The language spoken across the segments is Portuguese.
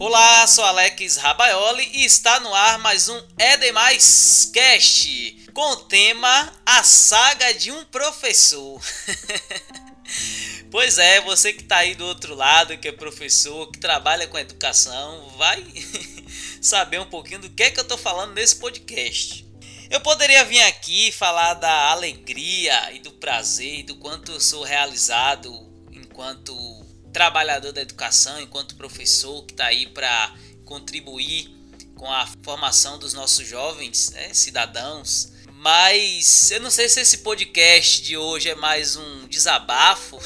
Olá, sou Alex Rabaioli e está no ar mais um É Demais Cast com o tema A Saga de um Professor. pois é, você que está aí do outro lado, que é professor, que trabalha com educação, vai saber um pouquinho do que é que eu estou falando nesse podcast. Eu poderia vir aqui falar da alegria e do prazer e do quanto eu sou realizado enquanto trabalhador da educação, enquanto professor que está aí para contribuir com a formação dos nossos jovens né, cidadãos. Mas eu não sei se esse podcast de hoje é mais um desabafo.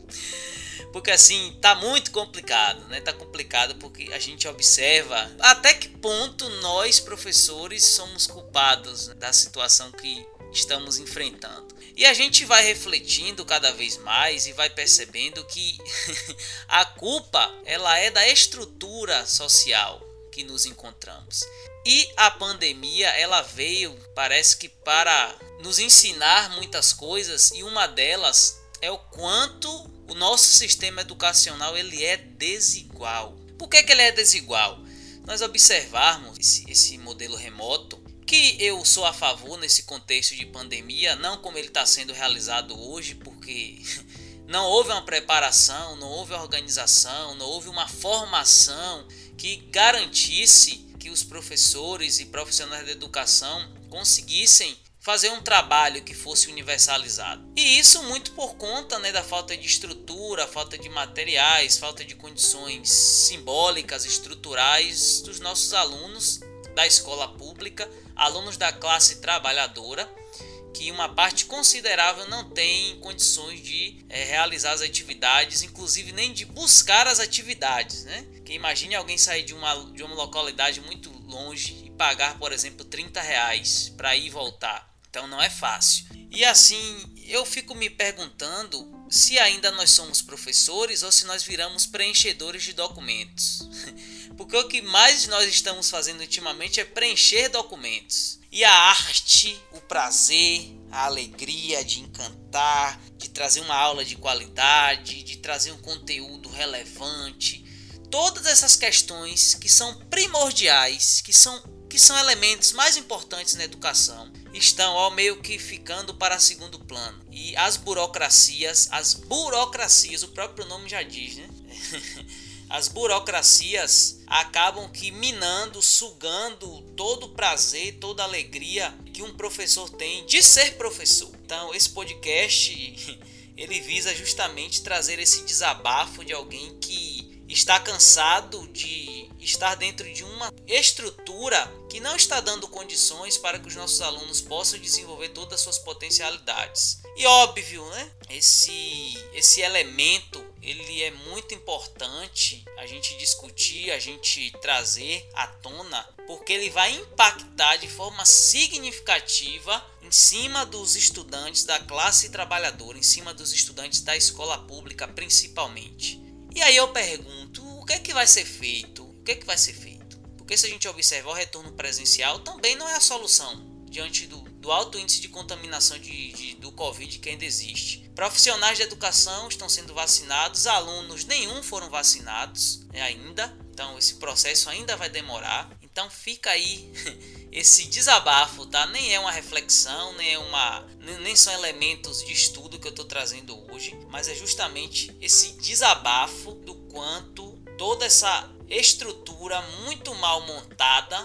porque assim, tá muito complicado, né? Tá complicado porque a gente observa até que ponto nós professores somos culpados da situação que estamos enfrentando. E a gente vai refletindo cada vez mais e vai percebendo que a culpa ela é da estrutura social que nos encontramos. E a pandemia ela veio, parece que para nos ensinar muitas coisas e uma delas é o quanto o nosso sistema educacional ele é desigual. Por que, que ele é desigual? Nós observarmos esse, esse modelo remoto, que eu sou a favor nesse contexto de pandemia, não como ele está sendo realizado hoje, porque não houve uma preparação, não houve organização, não houve uma formação que garantisse que os professores e profissionais da educação conseguissem fazer um trabalho que fosse universalizado. E isso muito por conta né, da falta de estrutura, falta de materiais, falta de condições simbólicas, estruturais dos nossos alunos da escola pública, alunos da classe trabalhadora, que uma parte considerável não tem condições de é, realizar as atividades, inclusive nem de buscar as atividades. Né? Que imagine alguém sair de uma, de uma localidade muito longe e pagar, por exemplo, 30 reais para ir e voltar. Então não é fácil. E assim, eu fico me perguntando se ainda nós somos professores ou se nós viramos preenchedores de documentos. Porque o que mais nós estamos fazendo ultimamente é preencher documentos. E a arte, o prazer, a alegria de encantar, de trazer uma aula de qualidade, de trazer um conteúdo relevante, todas essas questões que são primordiais, que são, que são elementos mais importantes na educação, estão ó, meio que ficando para segundo plano. E as burocracias, as burocracias, o próprio nome já diz, né? as burocracias acabam que minando, sugando todo o prazer, toda a alegria que um professor tem de ser professor. Então, esse podcast ele visa justamente trazer esse desabafo de alguém que está cansado de estar dentro de uma estrutura que não está dando condições para que os nossos alunos possam desenvolver todas as suas potencialidades. E óbvio, né? Esse esse elemento ele é muito importante a gente discutir, a gente trazer à tona, porque ele vai impactar de forma significativa em cima dos estudantes da classe trabalhadora, em cima dos estudantes da escola pública principalmente. E aí eu pergunto, o que é que vai ser feito? Que é que vai ser feito? Porque se a gente observar o retorno presencial também não é a solução diante do, do alto índice de contaminação de, de, do Covid que ainda existe. Profissionais de educação estão sendo vacinados, alunos nenhum foram vacinados né, ainda, então esse processo ainda vai demorar. Então fica aí esse desabafo, tá? Nem é uma reflexão, nem é uma, nem são elementos de estudo que eu estou trazendo hoje, mas é justamente esse desabafo do quanto toda essa estrutura muito mal montada,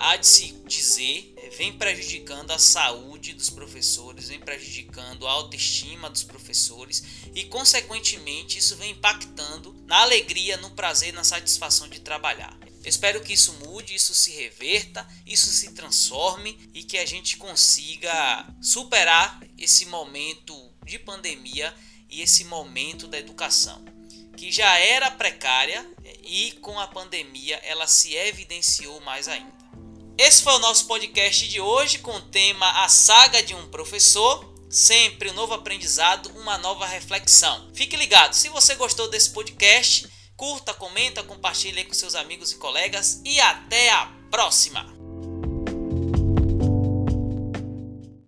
há de se dizer, vem prejudicando a saúde dos professores, vem prejudicando a autoestima dos professores e, consequentemente, isso vem impactando na alegria, no prazer, na satisfação de trabalhar. Espero que isso mude, isso se reverta, isso se transforme e que a gente consiga superar esse momento de pandemia e esse momento da educação, que já era precária e com a pandemia ela se evidenciou mais ainda. Esse foi o nosso podcast de hoje com o tema A Saga de um Professor. Sempre um novo aprendizado, uma nova reflexão. Fique ligado, se você gostou desse podcast, curta, comenta, compartilhe com seus amigos e colegas e até a próxima!